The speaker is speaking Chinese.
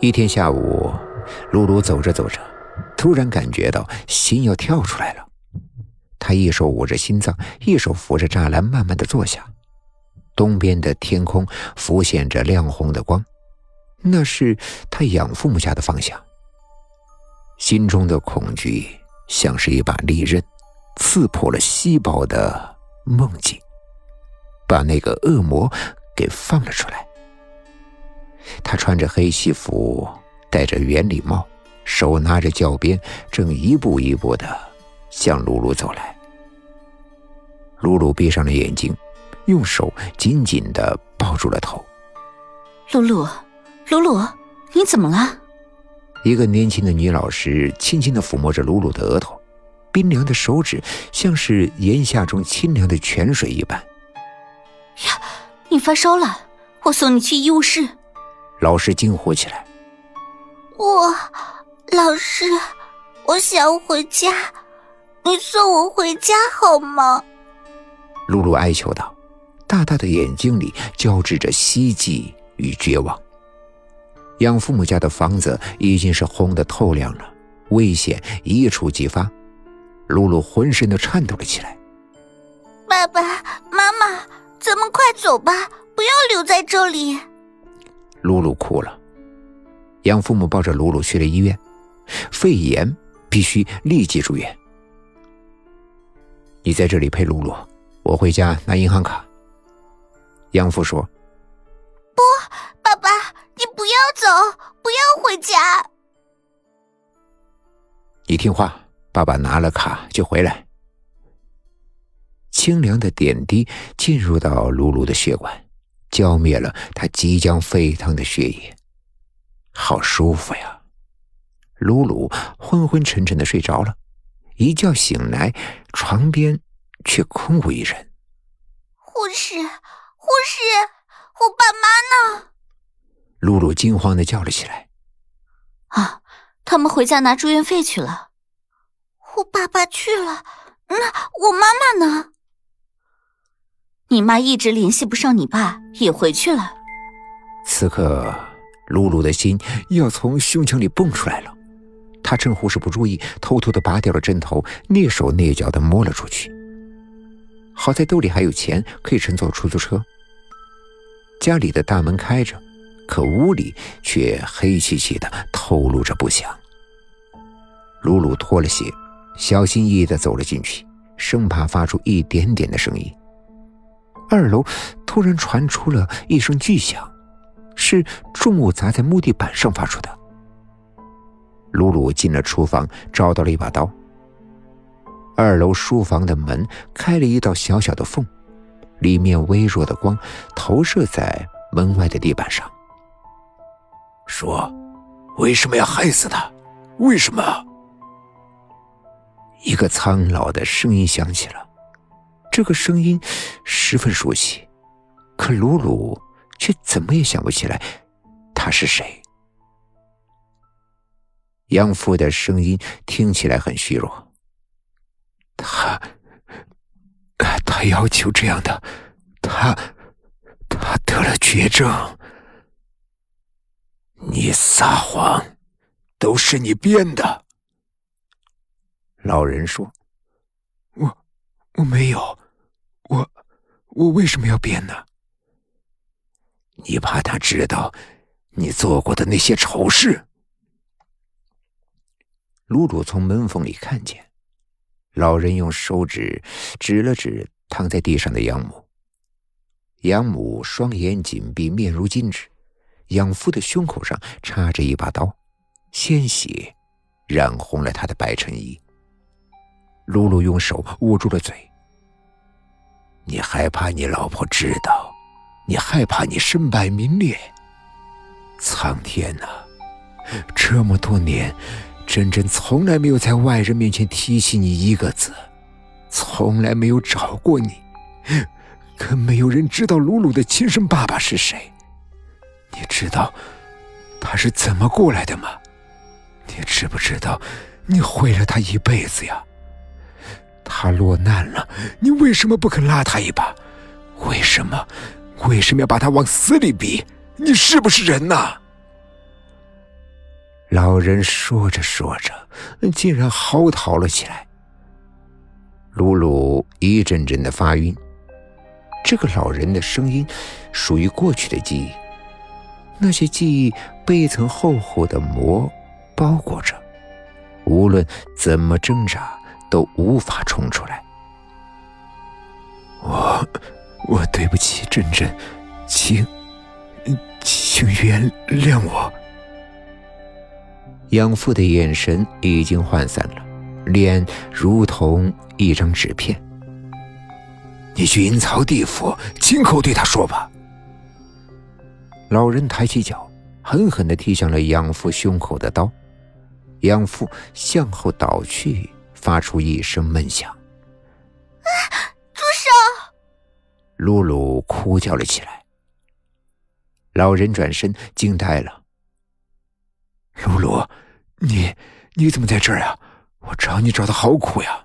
一天下午，露露走着走着，突然感觉到心要跳出来了。她一手捂着心脏，一手扶着栅栏，慢慢的坐下。东边的天空浮现着亮红的光，那是她养父母家的方向。心中的恐惧像是一把利刃，刺破了稀薄的梦境，把那个恶魔给放了出来。他穿着黑西服，戴着圆礼帽，手拿着教鞭，正一步一步的向露露走来。露露闭上了眼睛，用手紧紧的抱住了头。露露，露露，你怎么了？一个年轻的女老师轻轻的抚摸着露露的额头，冰凉的手指像是炎夏中清凉的泉水一般。呀，你发烧了，我送你去医务室。老师惊呼起来：“我，老师，我想回家，你送我回家好吗？”露露哀求道，大大的眼睛里交织着希冀与绝望。养父母家的房子已经是红得透亮了，危险一触即发。露露浑身都颤抖了起来。爸爸妈妈，咱们快走吧，不要留在这里。露露哭了，养父母抱着露露去了医院。肺炎必须立即住院。你在这里陪露露，我回家拿银行卡。养父说：“不，爸爸，你不要走，不要回家。你听话，爸爸拿了卡就回来。”清凉的点滴进入到露露的血管。浇灭了他即将沸腾的血液，好舒服呀！露露昏昏沉沉的睡着了，一觉醒来，床边却空无一人。护士，护士，我爸妈呢？露露惊慌的叫了起来。啊，他们回家拿住院费去了。我爸爸去了，那我妈妈呢？你妈一直联系不上你爸，也回去了。此刻，露露的心要从胸腔里蹦出来了。她趁护士不注意，偷偷的拔掉了针头，蹑手蹑脚的摸了出去。好在兜里还有钱，可以乘坐出租车。家里的大门开着，可屋里却黑漆漆的，透露着不祥。露露脱了鞋，小心翼翼的走了进去，生怕发出一点点的声音。二楼突然传出了一声巨响，是重物砸在木地板上发出的。露露进了厨房，找到了一把刀。二楼书房的门开了一道小小的缝，里面微弱的光投射在门外的地板上。说：“为什么要害死他？为什么？”一个苍老的声音响起了。这个声音十分熟悉，可鲁鲁却怎么也想不起来他是谁。养父的声音听起来很虚弱。他，他要求这样的，他，他得了绝症。你撒谎，都是你编的。老人说：“我，我没有。”我，为什么要变呢？你怕他知道你做过的那些丑事？露露从门缝里看见，老人用手指指了指躺在地上的养母。养母双眼紧闭，面如金纸，养父的胸口上插着一把刀，鲜血染红了他的白衬衣。露露用手捂住了嘴。你害怕你老婆知道，你害怕你身败名裂。苍天呐，这么多年，珍珍从来没有在外人面前提起你一个字，从来没有找过你，可没有人知道鲁鲁的亲生爸爸是谁。你知道他是怎么过来的吗？你知不知道，你毁了他一辈子呀？他落难了，你为什么不肯拉他一把？为什么？为什么要把他往死里逼？你是不是人呐？老人说着说着，竟然嚎啕了起来。露露一阵阵的发晕。这个老人的声音属于过去的记忆，那些记忆被一层厚厚的膜包裹着，无论怎么挣扎都无法冲出来。我，我对不起珍珍，请，请原谅我。养父的眼神已经涣散了，脸如同一张纸片。你去阴曹地府，亲口对他说吧。老人抬起脚，狠狠的踢向了养父胸口的刀，养父向后倒去，发出一声闷响。啊！住手！露露哭叫了起来。老人转身，惊呆了。露露，你你怎么在这儿啊？我找你找的好苦呀！